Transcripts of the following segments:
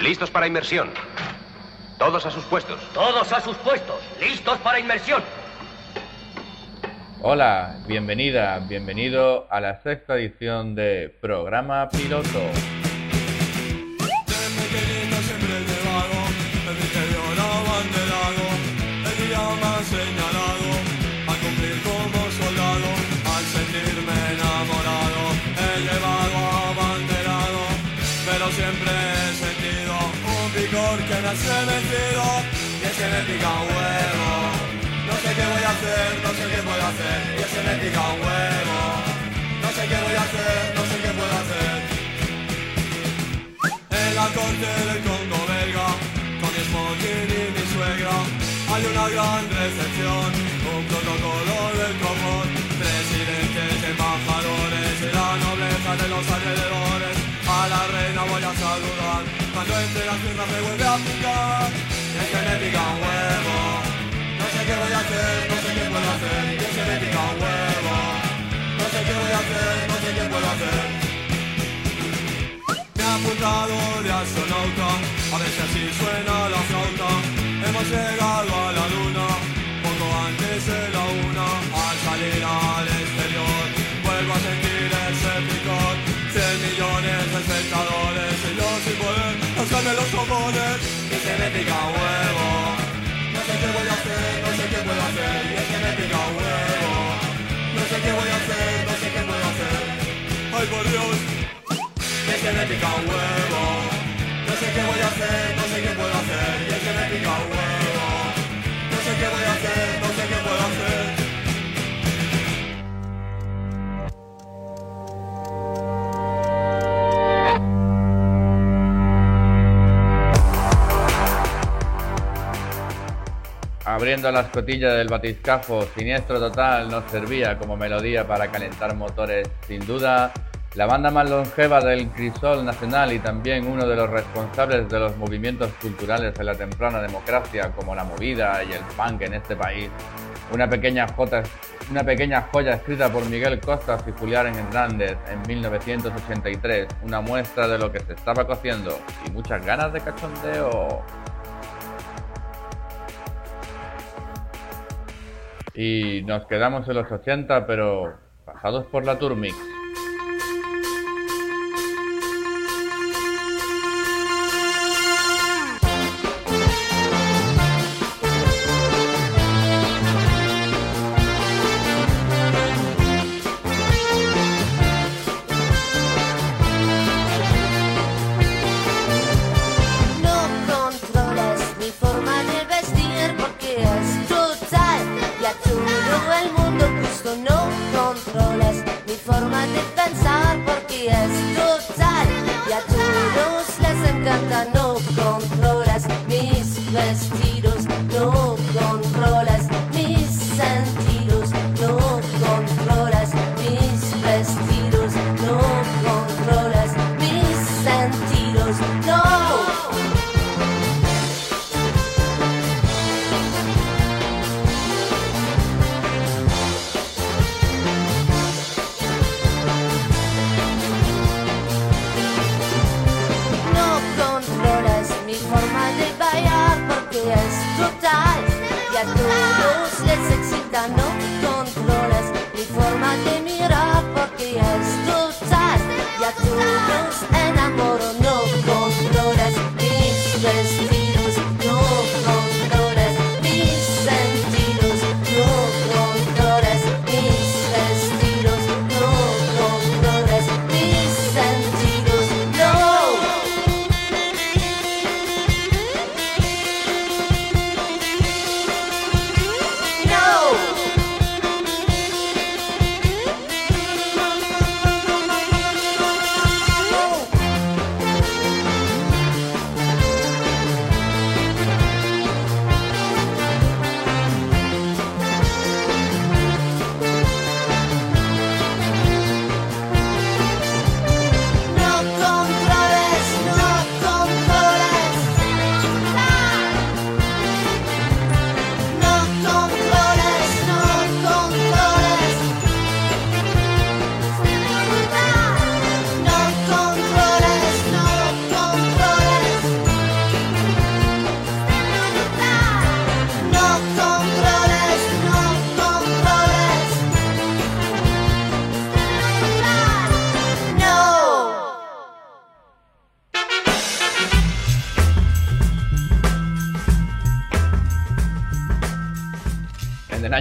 Listos para inmersión. Todos a sus puestos. Todos a sus puestos. Listos para inmersión. Hola, bienvenida, bienvenido a la sexta edición de Programa Piloto. Se metido y ese me pica un huevo. No sé qué voy a hacer, no sé qué puedo hacer y ese me pica un huevo. No sé qué voy a hacer, no sé qué puedo hacer. En la corte del Congo belga, con mi smoking y mi suegra, hay una gran recepción, un protocolo del cojón, presidentes, embajadores y la nobleza de los alrededores. A la reina voy a saludar. Cuando entre las piernas me vuelve a picar Y es que me pica un huevo. No sé qué voy a hacer, no sé qué puedo hacer Y es que me pica un huevo. No sé qué voy a hacer, no sé qué puedo hacer. Me ha apuntado de astronauta A ver si suena la flauta. Hemos llegado a la luna Poco antes de la una Al salir al Cojones y se me pica huevo. No sé qué voy a hacer, no sé qué puedo hacer y es que me pica huevo. No sé qué voy a hacer, no sé qué puedo hacer. Ay por Dios, y es que me pica huevo. No sé qué voy a hacer, no sé qué puedo hacer y es que me pica huevo. Abriendo la escotilla del batiscafo, siniestro total nos servía como melodía para calentar motores. Sin duda, la banda más longeva del crisol nacional y también uno de los responsables de los movimientos culturales de la temprana democracia como la movida y el punk en este país. Una pequeña, una pequeña joya escrita por Miguel Costas y Julián Hernández en 1983, una muestra de lo que se estaba cociendo y muchas ganas de cachondeo. Y nos quedamos en los 80, pero pasados por la Turmix. total y a todos les excita, no controlas mi forma de mirar porque es total y a todos enamoro.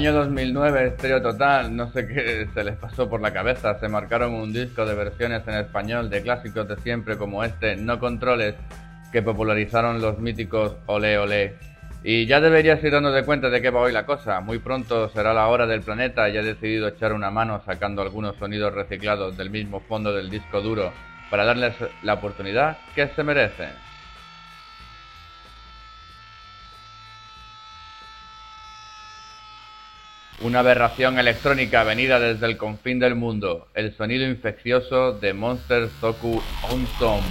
Año 2009, Stereo Total, no sé qué se les pasó por la cabeza, se marcaron un disco de versiones en español de clásicos de siempre como este, No Controles, que popularizaron los míticos Ole Ole. Y ya deberías ir dando de cuenta de qué va hoy la cosa. Muy pronto será la hora del planeta y he decidido echar una mano sacando algunos sonidos reciclados del mismo fondo del disco duro para darles la oportunidad que se merecen. Una aberración electrónica venida desde el confín del mundo, el sonido infeccioso de Monster Soku Ontom.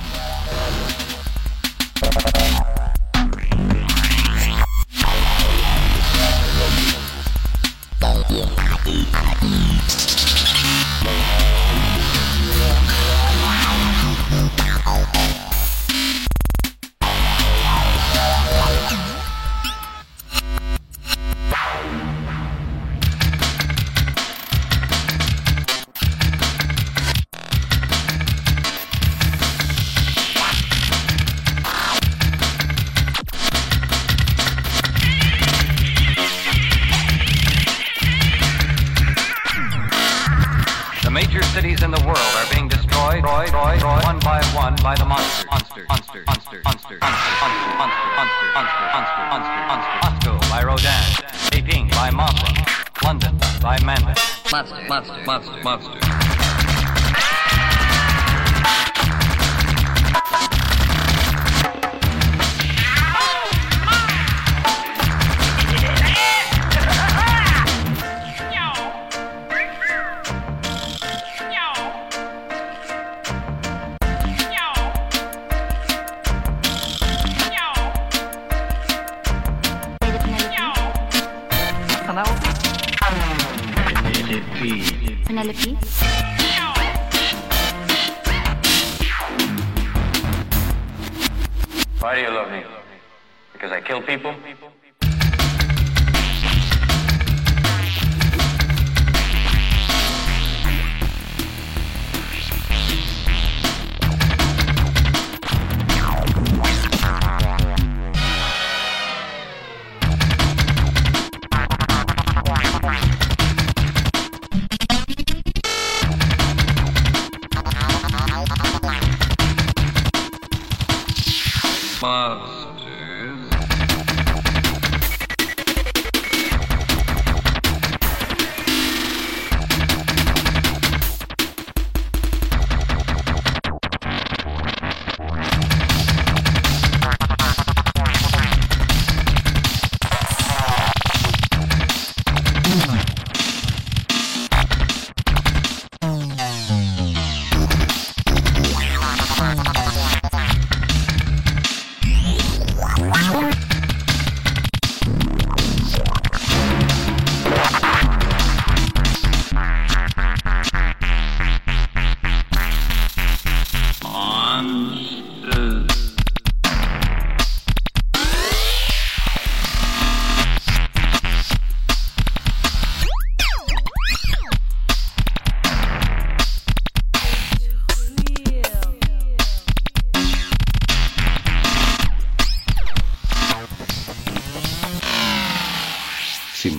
Monster,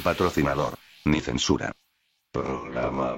patrocinador. Ni censura. Programa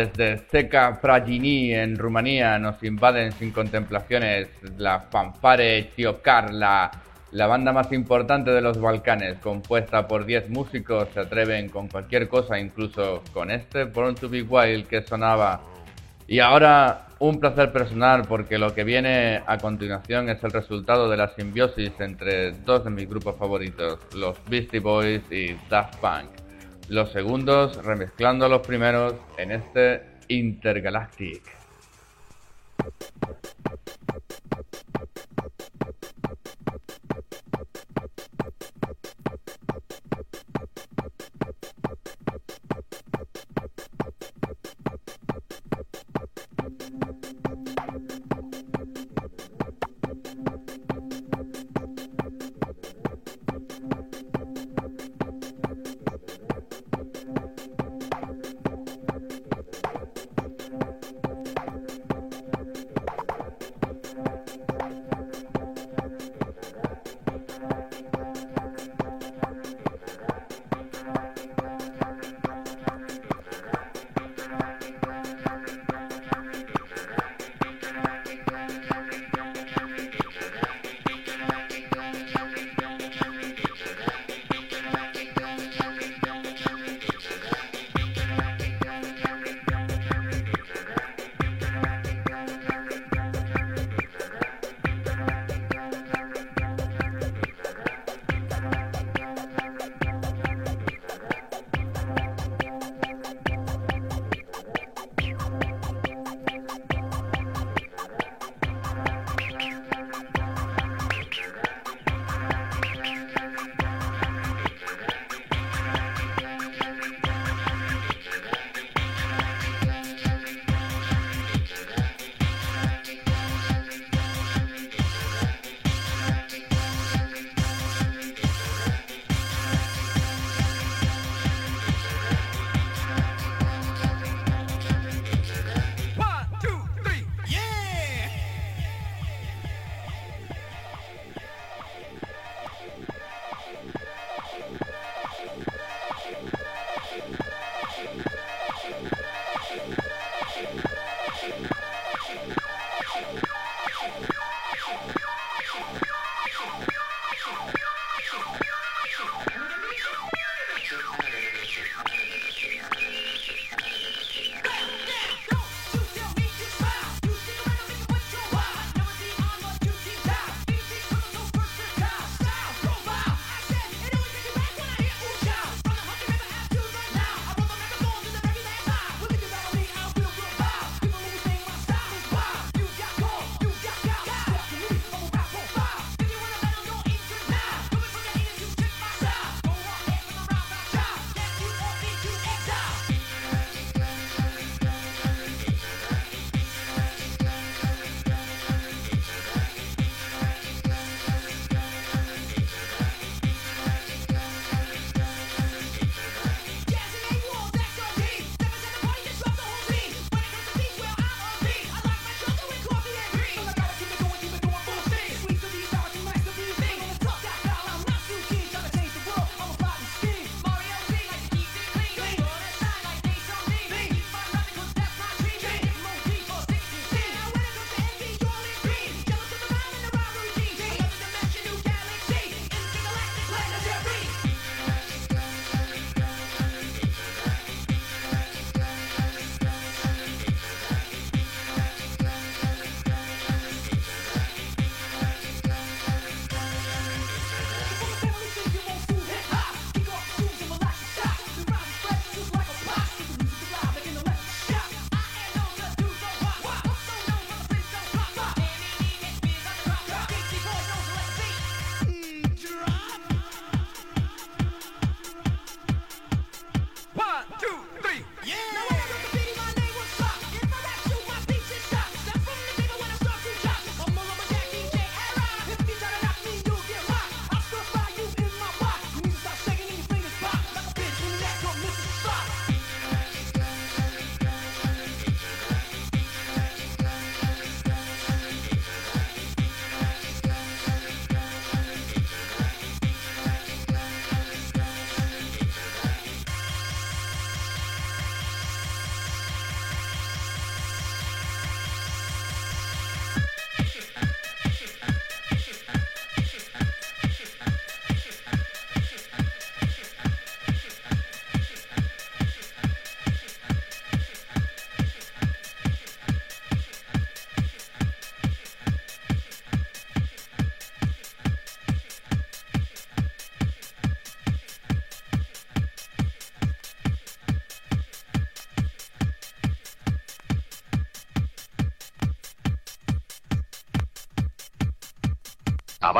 Desde Steca Pragini en Rumanía nos invaden sin contemplaciones la fanfare Carla, la banda más importante de los Balcanes, compuesta por 10 músicos, se atreven con cualquier cosa, incluso con este Born to Be Wild que sonaba. Y ahora un placer personal porque lo que viene a continuación es el resultado de la simbiosis entre dos de mis grupos favoritos, los Beastie Boys y Daft Punk los segundos remezclando a los primeros en este Intergalactic.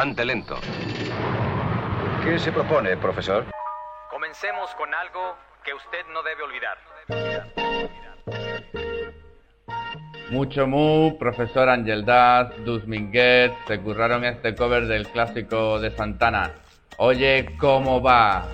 Avante lento. ¿Qué se propone, profesor? Comencemos con algo que usted no debe olvidar. Mucho mu, profesor Angel Das, Dus se curraron este cover del clásico de Santana. Oye, ¿cómo va?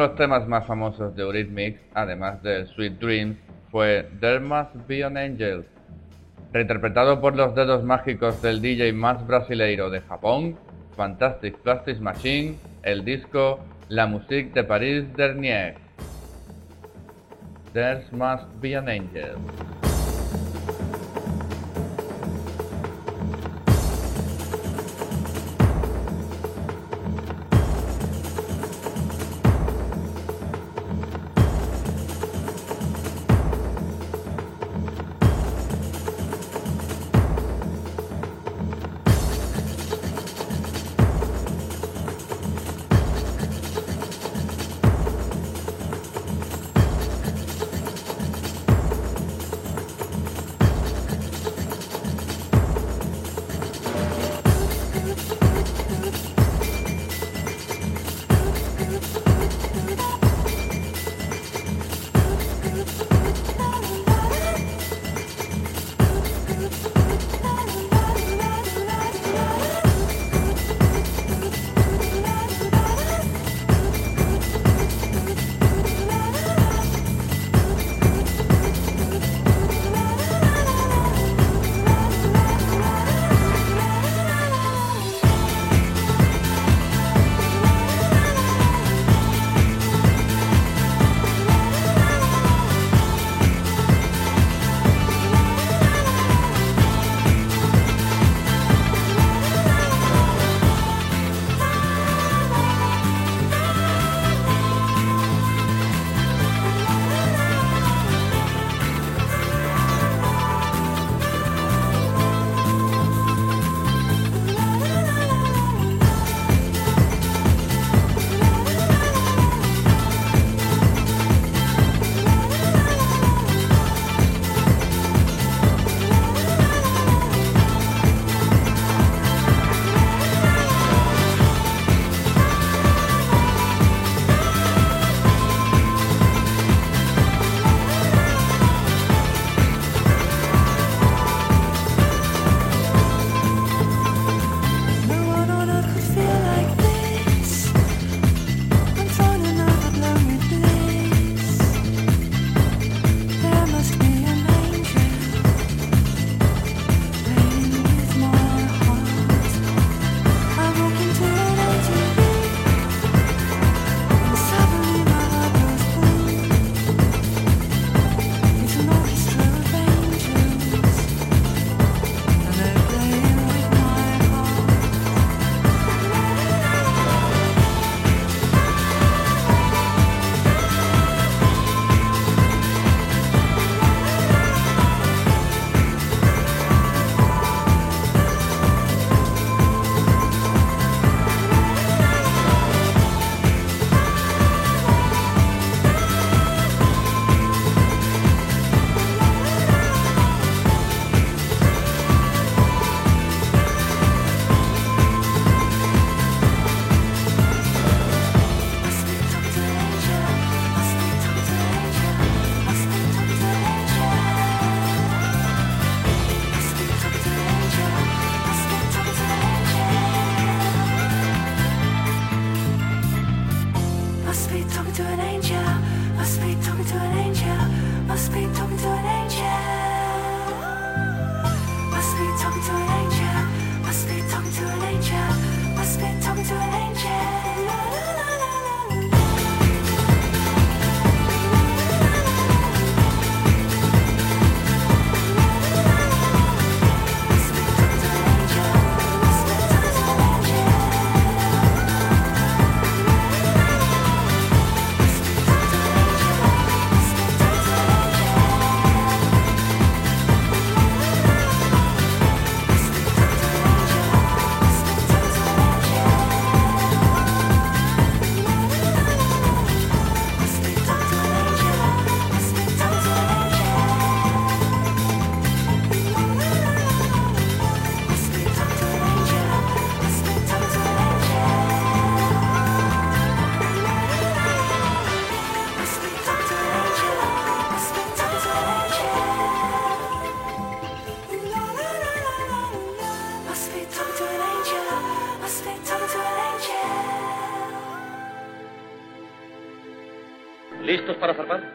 los temas más famosos de Eurythmics, además de Sweet Dreams, fue There Must Be an Angel, reinterpretado por los dedos mágicos del DJ más brasileiro de Japón, Fantastic Plastic Machine, el disco La Musique de Paris Dernier. There Must Be an Angel.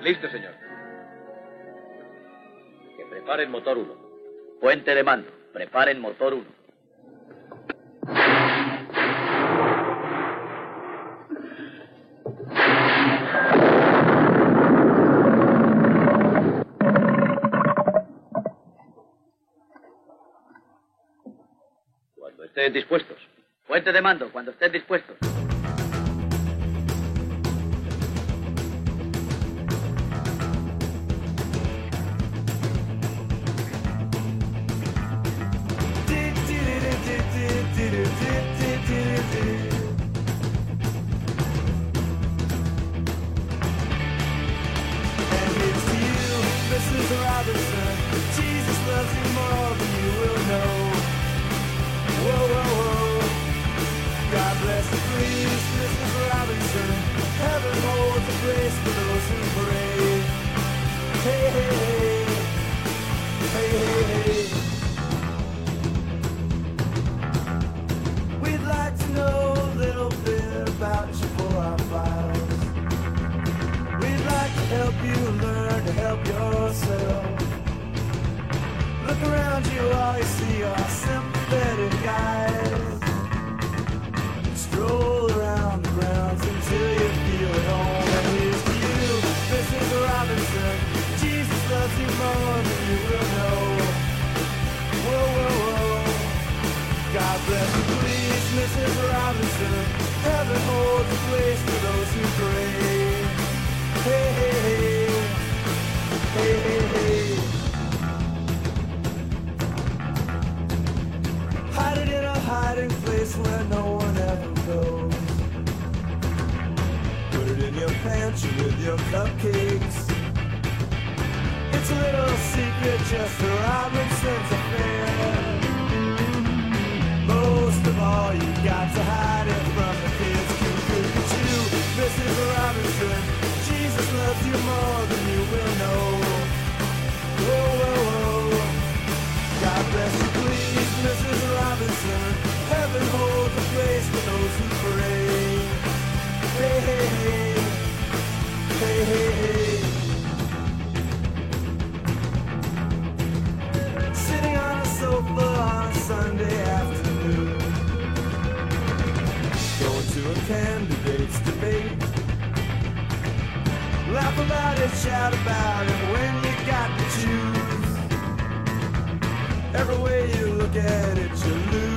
Listo, señor. Que preparen motor 1. Puente de mando. Preparen motor 1. Cuando estén dispuestos. Puente de mando, cuando estén dispuestos. Help you learn to help yourself. Look around you, all you see are sympathetic eyes. Stroll around the grounds until you feel at home. And here's to you, Mrs. Robinson. Jesus loves you more than you will know. Whoa, whoa, whoa. God bless you, please, Mrs. Robinson. Heaven holds a place for those who pray. Where no one ever goes. Put it in your pantry with your cupcakes. It's a little secret, just a Robinson's affair. Most of all, you got to hide it from the kids. Cuckoo, Mrs. Robinson. Jesus loves you more than you will know. Whoa, whoa, whoa. God bless you, please, Mrs. Robinson. Heaven holds a place for those who pray. Hey, hey, hey. Hey, hey, hey. Sitting on a sofa on a Sunday afternoon. Going to a candidate's debate. Laugh about it, shout about it when you got to choose. Every way you look at it, you lose.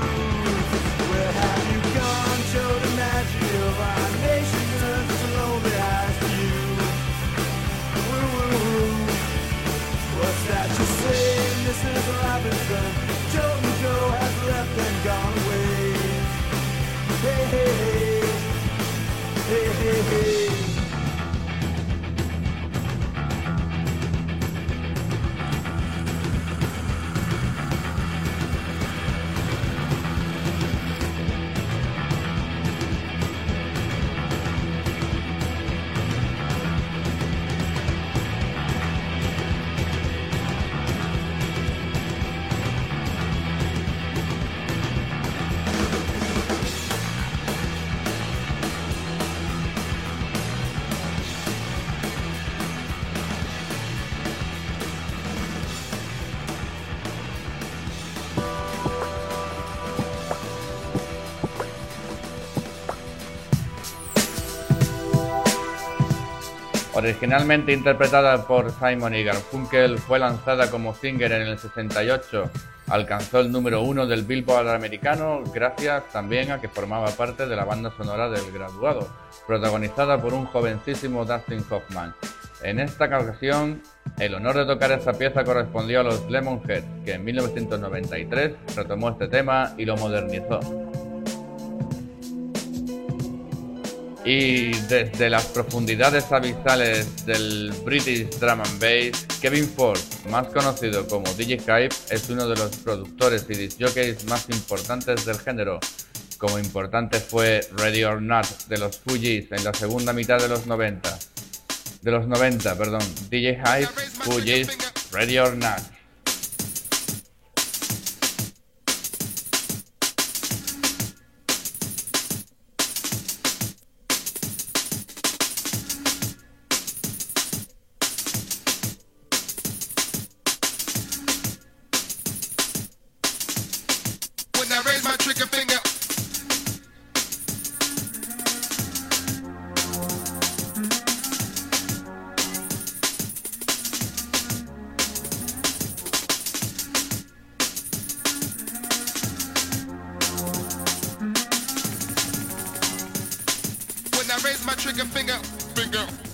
Robinson. Originalmente interpretada por Simon y Garfunkel, fue lanzada como single en el 68. Alcanzó el número uno del Billboard americano gracias también a que formaba parte de la banda sonora del graduado, protagonizada por un jovencísimo Dustin Hoffman. En esta ocasión, el honor de tocar esta pieza correspondió a los Lemonheads, que en 1993 retomó este tema y lo modernizó. Y desde las profundidades abisales del British Drum and Bass, Kevin Ford, más conocido como DJ Hype, es uno de los productores y discjockeys más importantes del género. Como importante fue Ready or Not de los Fugees en la segunda mitad de los 90. De los 90, perdón. DJ Hype, Fugees, Ready or Not. finger, finger.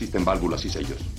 Resisten válvulas y sellos.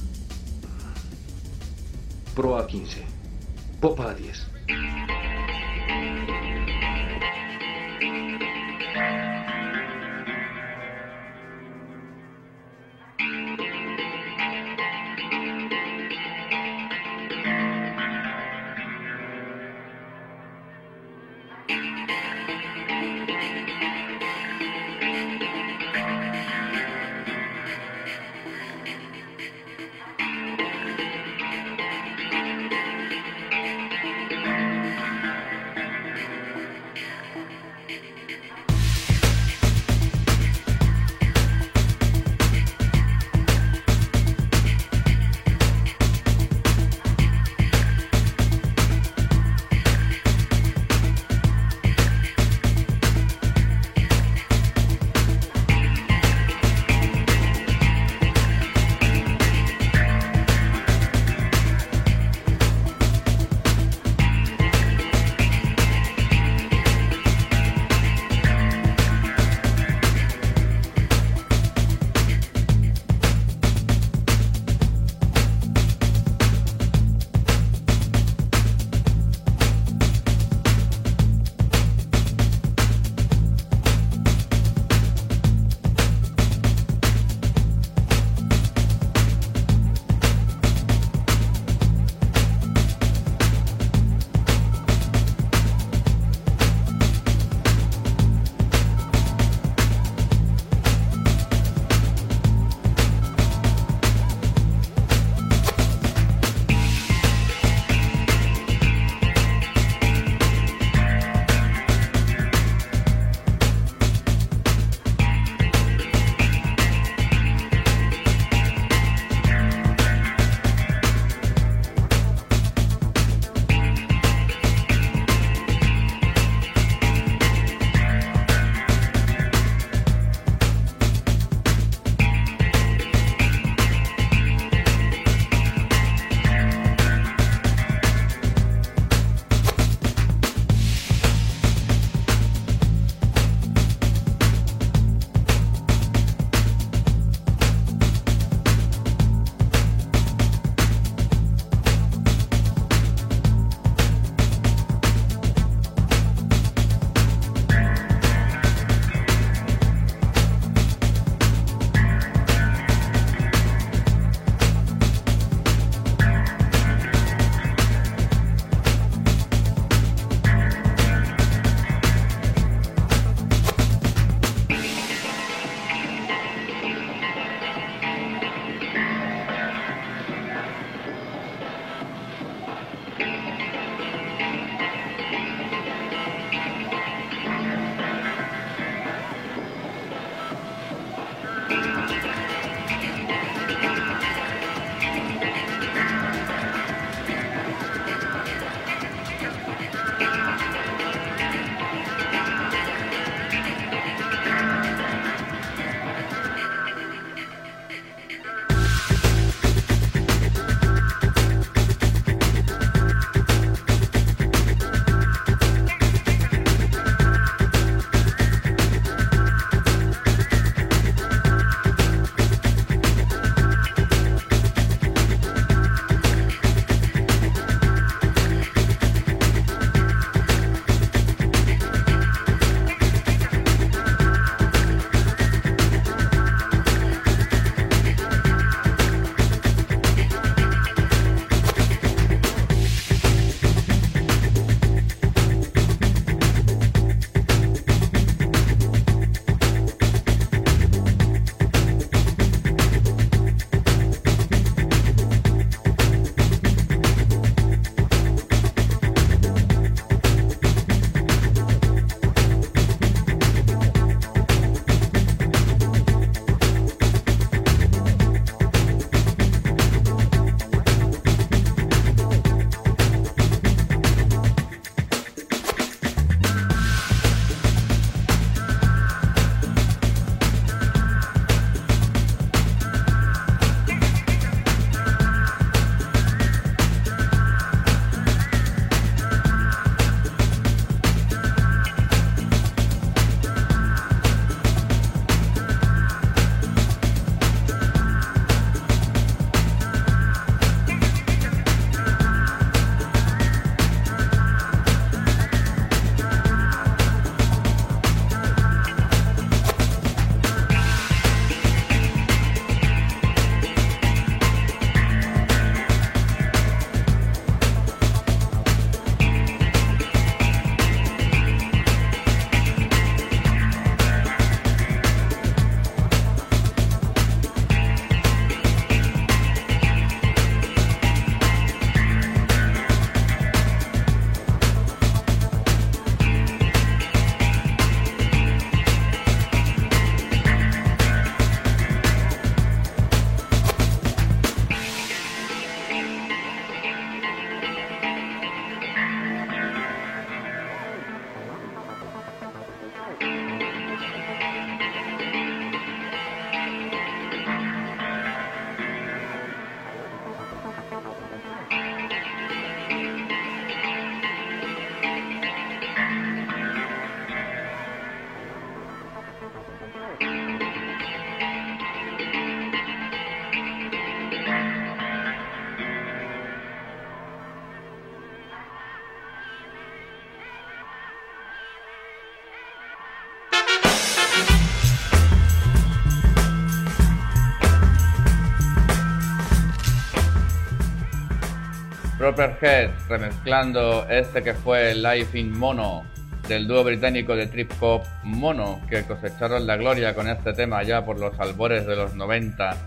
Proper Heads remezclando este que fue Life in Mono del dúo británico de trip hop Mono, que cosecharon la gloria con este tema ya por los albores de los 90.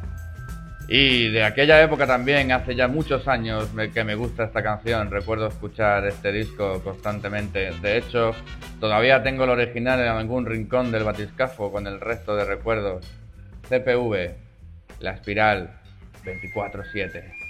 Y de aquella época también, hace ya muchos años que me gusta esta canción, recuerdo escuchar este disco constantemente. De hecho, todavía tengo el original en algún rincón del batiscafo con el resto de recuerdos. CPV, La Espiral, 24-7.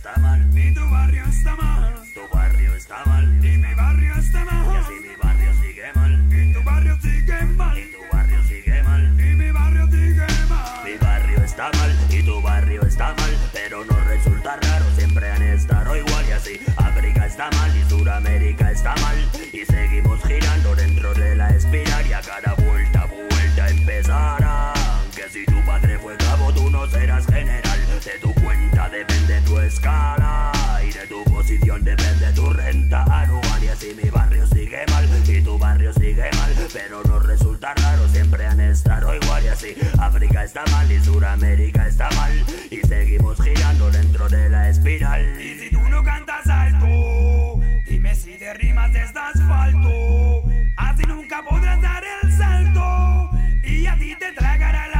Está mal, y tu barrio está mal. Tu barrio está mal, y mi barrio está mal. Y así mi barrio sigue mal, y tu barrio sigue mal. Y tu barrio sigue mal, y mi barrio sigue mal. Mi barrio está mal, y tu barrio está mal. Pero no resulta raro, siempre han estado igual. Y así África está mal, y Sudamérica está mal. Y seguimos girando dentro de la espiral. Y a cada vuelta, vuelta empezará. Que si tu padre fue cabo, tú no serás general. Escala. Y de tu posición depende tu renta anual. Y así mi barrio sigue mal. Y tu barrio sigue mal. Pero no resulta raro, siempre han estado igual. Y así África está mal y Sudamérica está mal. Y seguimos girando dentro de la espiral. Y si tú no cantas alto, dime si de rimas estás falto. Así nunca podrás dar el salto. Y a ti te tragará el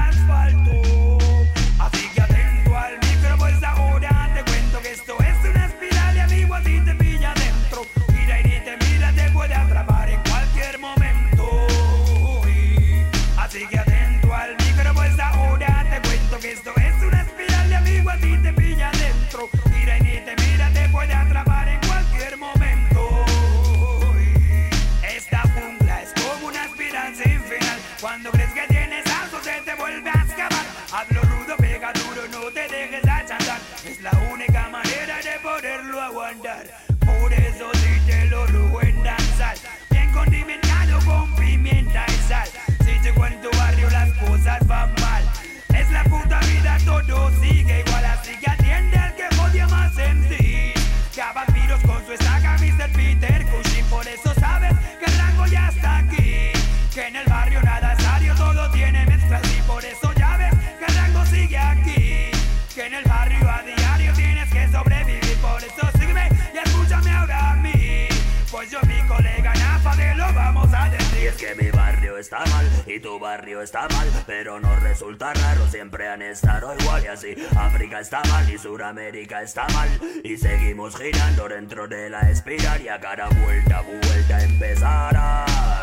Sudamérica está mal. Y seguimos girando dentro de la espiral. Y a cada vuelta, vuelta empezará.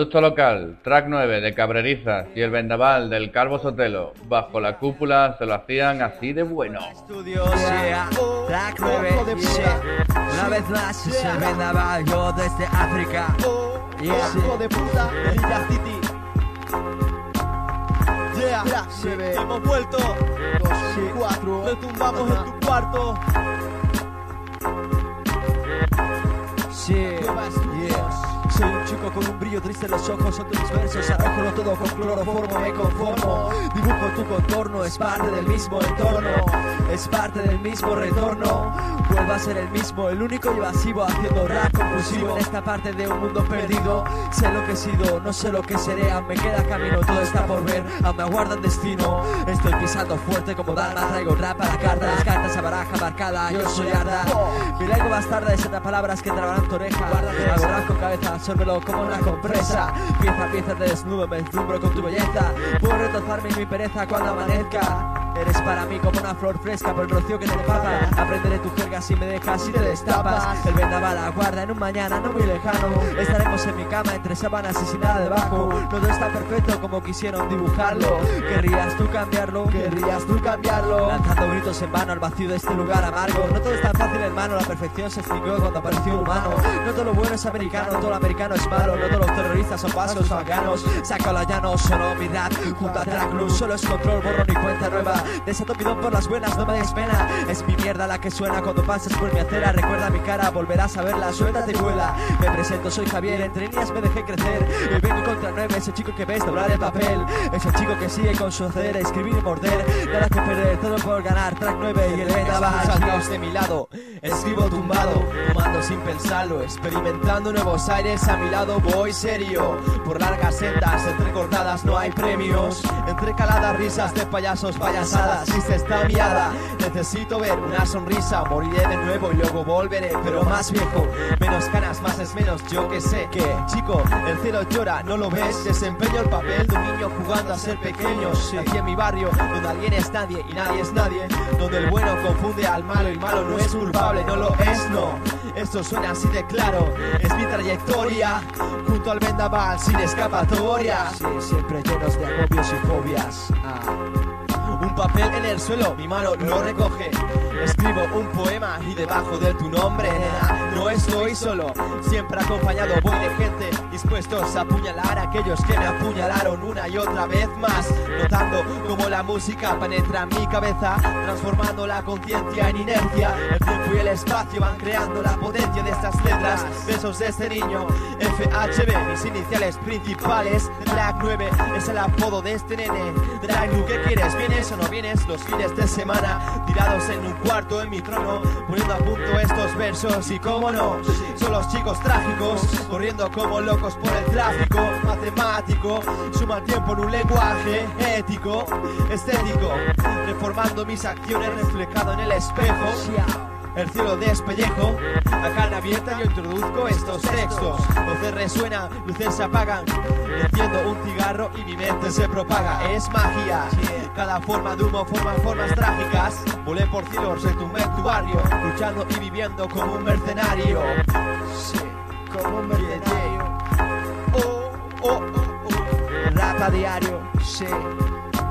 Producto local, track 9 de Cabrerizas y el vendaval del Calvo Sotelo. Bajo la cúpula se lo hacían así de bueno. Yeah, track 9, yeah. Una vez más es el vendaval, yo desde África. De puta. Yeah, hemos vuelto. Dos y cuatro. Lo tumbamos en tu cuarto. Sí, yeah. Soy un chico con un brillo triste en los ojos, son mis versos, arrójalo todo con cloroformo, me conformo. Dibujo tu contorno, es parte del mismo entorno, es parte del mismo retorno. Vuelvo a ser el mismo, el único y evasivo, haciendo rap compulsivo en esta parte de un mundo perdido. Sé lo que he sido, no sé lo que seré, me queda camino, todo está por ver, aún me aguarda el destino. Estoy pisando fuerte como Dharma, traigo rap a la carta, las cartas a baraja marcada, yo soy Arda. Mi lengua bastarda es palabras que trabarán tu oreja. Hago con cabeza, como una compresa. Pieza a pieza te desnudo, me deslumbro con tu belleza. Puedo retozarme en mi pereza cuando amanezca. Eres para mí como una flor fresca por el rocío que te empapa. Aprenderé tu jerga si me dejas y te destapas. El vendaval aguarda en un mañana no muy lejano. Estaremos en mi cama entre sábanas y sin nada debajo. No todo está perfecto como quisieron dibujarlo. Querrías tú cambiarlo, querrías tú cambiarlo. Lanzando gritos en vano al vacío de este lugar amargo. No todo es tan fácil hermano, la perfección se extinguió cuando apareció humano. No todo lo bueno es americano, todo lo americano es malo. No todos los terroristas son vascos o afganos. Saca la llano, solo rap. Junto a Track Blues, solo es control, borro ni cuenta nueva. Desato mi don por las buenas, no me des pena. Es mi mierda la que suena cuando pasas por mi acera. Recuerda mi cara, volverás a verla, suéltate y vuela. Me presento, soy Javier, entre líneas me dejé crecer. Hoy vengo contra nueve, ese chico que ves doblar el papel. Ese chico que sigue con su hacer, escribir y morder. Nada que perder, todo por ganar. Track 9 y el vendaval. Salgaos de mi lado, escribo tumbado, fumando sin pensarlo, experimentando nuevos aires a mi lado. Voy serio, por largas sendas, entrecortadas no hay premios. Entre caladas risas de payasos, payasadas, si se está miada. Necesito ver una sonrisa, moriré de nuevo y luego volveré, pero más viejo. Menos canas, más es menos, yo que sé que, chico, el cielo llora, no lo ves. Desempeño el papel de un niño jugando a ser pequeño. Aquí en mi barrio, donde alguien es nadie y nadie es nadie. Donde el bueno confunde al malo y el malo no es culpable, no lo es, no. Esto suena así de claro, es mi trayectoria. Junto al vendaval sin escapatoria. Sí, siempre llenos de agobios y fobias. Ah. Un papel en el suelo, mi mano lo recoge. Escribo un poema y debajo de tu nombre, no estoy solo. Siempre acompañado voy de gente dispuestos a apuñalar a aquellos que me apuñalaron una y otra vez más. Notando cómo la música penetra en mi cabeza, transformando la conciencia en inercia. El tiempo y el espacio van creando la potencia de estas letras. Besos de este niño, FHB, mis iniciales principales. Drag 9 es el apodo de este nene. Drag, ¿tú qué quieres? ¿Vienes o no vienes? Los fines de semana, tirados en un cuarto en mi trono, poniendo a punto estos versos. Y cómo no, son los chicos trágicos, corriendo como locos por el tráfico. Matemático, suma tiempo en un lenguaje ético, estético, reformando mis acciones reflejado en el espejo. El cielo despellejo, a cara abierta yo introduzco estos textos. Voces resuenan, luces se apagan. Enciendo un cigarro y mi mente se propaga. Es magia. Cada forma de humo forma formas trágicas. Volé por cielos, retumbé tu barrio, luchando y viviendo como un mercenario. Sí, como un mercenario. Oh, oh, oh, oh. Rap a diario, sí.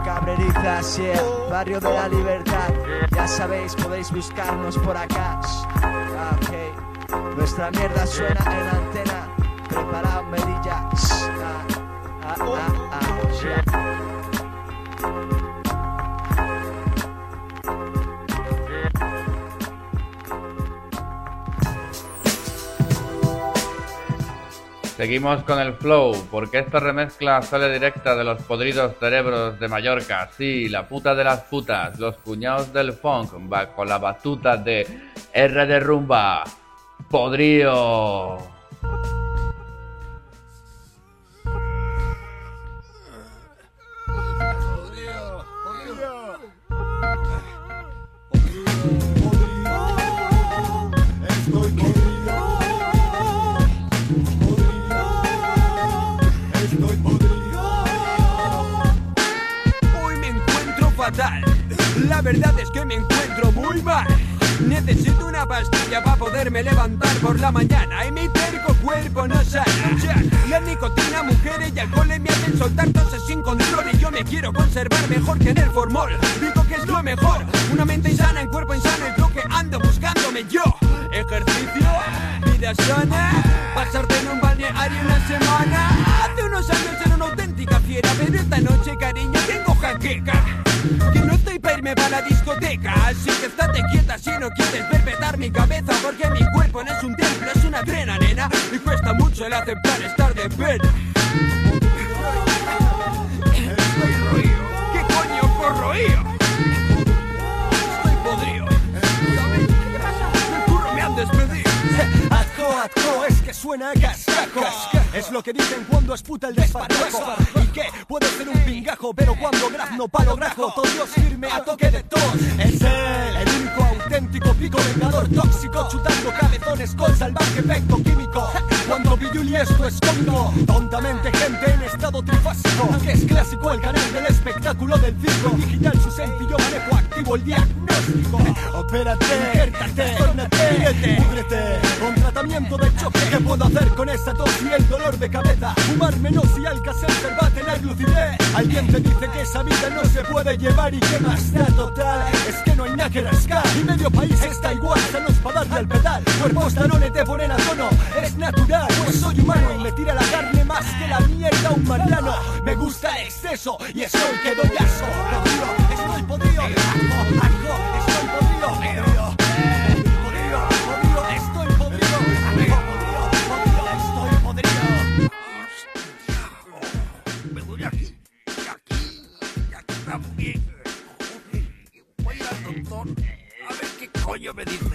Cabrerizas, yeah. barrio de la libertad. Ya sabéis, podéis buscarnos por acá. Ah, ok. Nuestra mierda suena en antena. Preparad medilla. Ah, ah, ah, ah. Seguimos con el flow, porque esta remezcla sale directa de los podridos cerebros de Mallorca. Sí, la puta de las putas, los cuñados del funk, bajo la batuta de R de rumba. Podrío. La verdad es que me encuentro muy mal. Necesito una pastilla para poderme levantar por la mañana y mi terco cuerpo no sale. Ya, La nicotina, mujeres y alcohol me hacen soltar toses sin control y yo me quiero conservar mejor que en el formol. Digo que es lo mejor, una mente insana en cuerpo insano es lo que ando buscándome yo. Ejercicio, vida sana, pasarte en un balneario una semana. Así que estate quieta si no quieres perpetar mi cabeza Porque mi cuerpo no es un templo, es una adrenalina Y cuesta mucho el aceptar estar de pena. Estoy roído. ¿Qué coño por roído? Estoy podrido. Me han despedido. Atco, atco, es que suena cascaco Es lo que dicen cuando es puta el desparrajo ¿Y qué? Puede ser un pingajo, pero cuando grazno palo grajo, todo Dios firme a toque de tos. Es él, el único auténtico pico vengador tóxico, chutando cabezones con salvaje efecto químico. Cuando Biduli esto es cómico, tontamente gente en estado trifásico. Que es clásico el canal del espectáculo del circo. Digital su sencillo manejo activo el diagnóstico. Opérate, injértate, tórnate, púdrete. Con tratamiento de choque, ¿qué puedo hacer con esa tos y el dolor de cabeza? Fumar menos y Alcacelser va a tener lucidez. Alguien te dice que esa vida no se puede llevar y que más da total. Es que no hay nada que rascar y medio país está igual. Sanos para darle al pedal. Cuerpos tarones te ponen a tono, es natural. Pues soy humano y me tira la carne más que la mierda un marrano. Me gusta el exceso y estoy que doy asco. Podrido, estoy podrido. Ajo, estoy podrido. Podrido, podrido, estoy podrido. Ajo, podrido, podrido, estoy podrido. Me duele aquí, aquí, aquí también. Voy al doctor a ver qué coño me dice.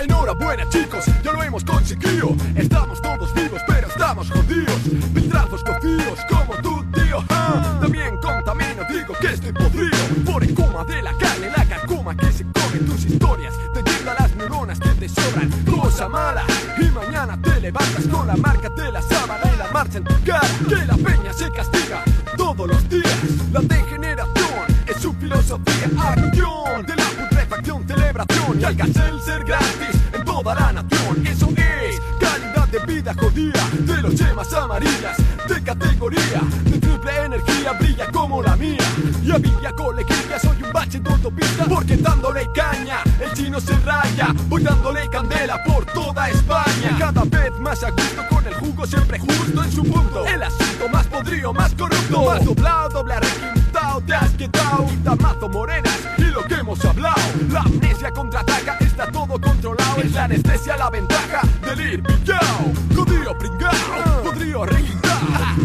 Enhorabuena chicos, ya lo hemos conseguido. Estamos todos vivos pero estamos jodidos. Piltrazos cocidos como tu tío ah, También contamino, digo que estoy podrido. Por el de la carne, la carcoma que se come. Tus historias Te llega las neuronas que te sobran, cosa mala. Y mañana te levantas con la marca de la sábana y la marcha en tu cara. Que la peña se castiga todos los días. La degeneración es su filosofía Acción. De la putrefacción, celebración Y al ser gratis en toda la nación. Eso es calidad de vida jodida De los yemas amarillas de categoría De triple energía brilla como la mía. Y a Colequilla soy un bache de autopista Porque dándole caña el chino se raya Voy dándole candela por toda España. Cada vez más a gusto con el jugo siempre justo en su punto. El asunto más podrido, más corrupto Más doblado, doble arrequintado Te has quedado tamazo morenas Lo que hemos hablado. La amnesia contraataca, está todo controlado. Es la anestesia la ventaja del ir pillao. Jodido pringao, podrido requintao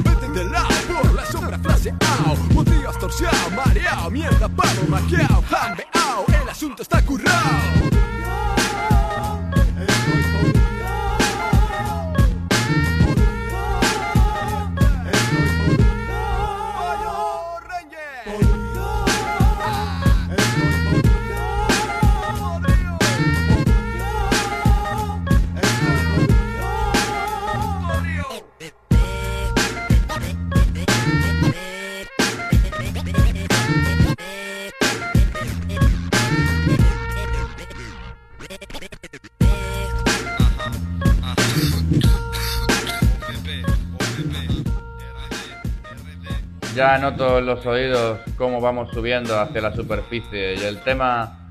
Vete de lado por la sombra flaseao. Podrido astorseao, mareao Mierda, pavo, maqueao, jambeao El asunto está currao Ya noto en los oídos cómo vamos subiendo hacia la superficie y el tema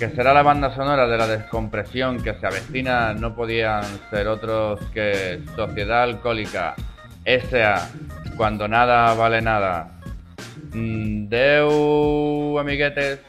que será la banda sonora de la descompresión que se avecina no podían ser otros que Sociedad Alcohólica S.A. Cuando nada vale nada. Mm, Deu, amiguetes.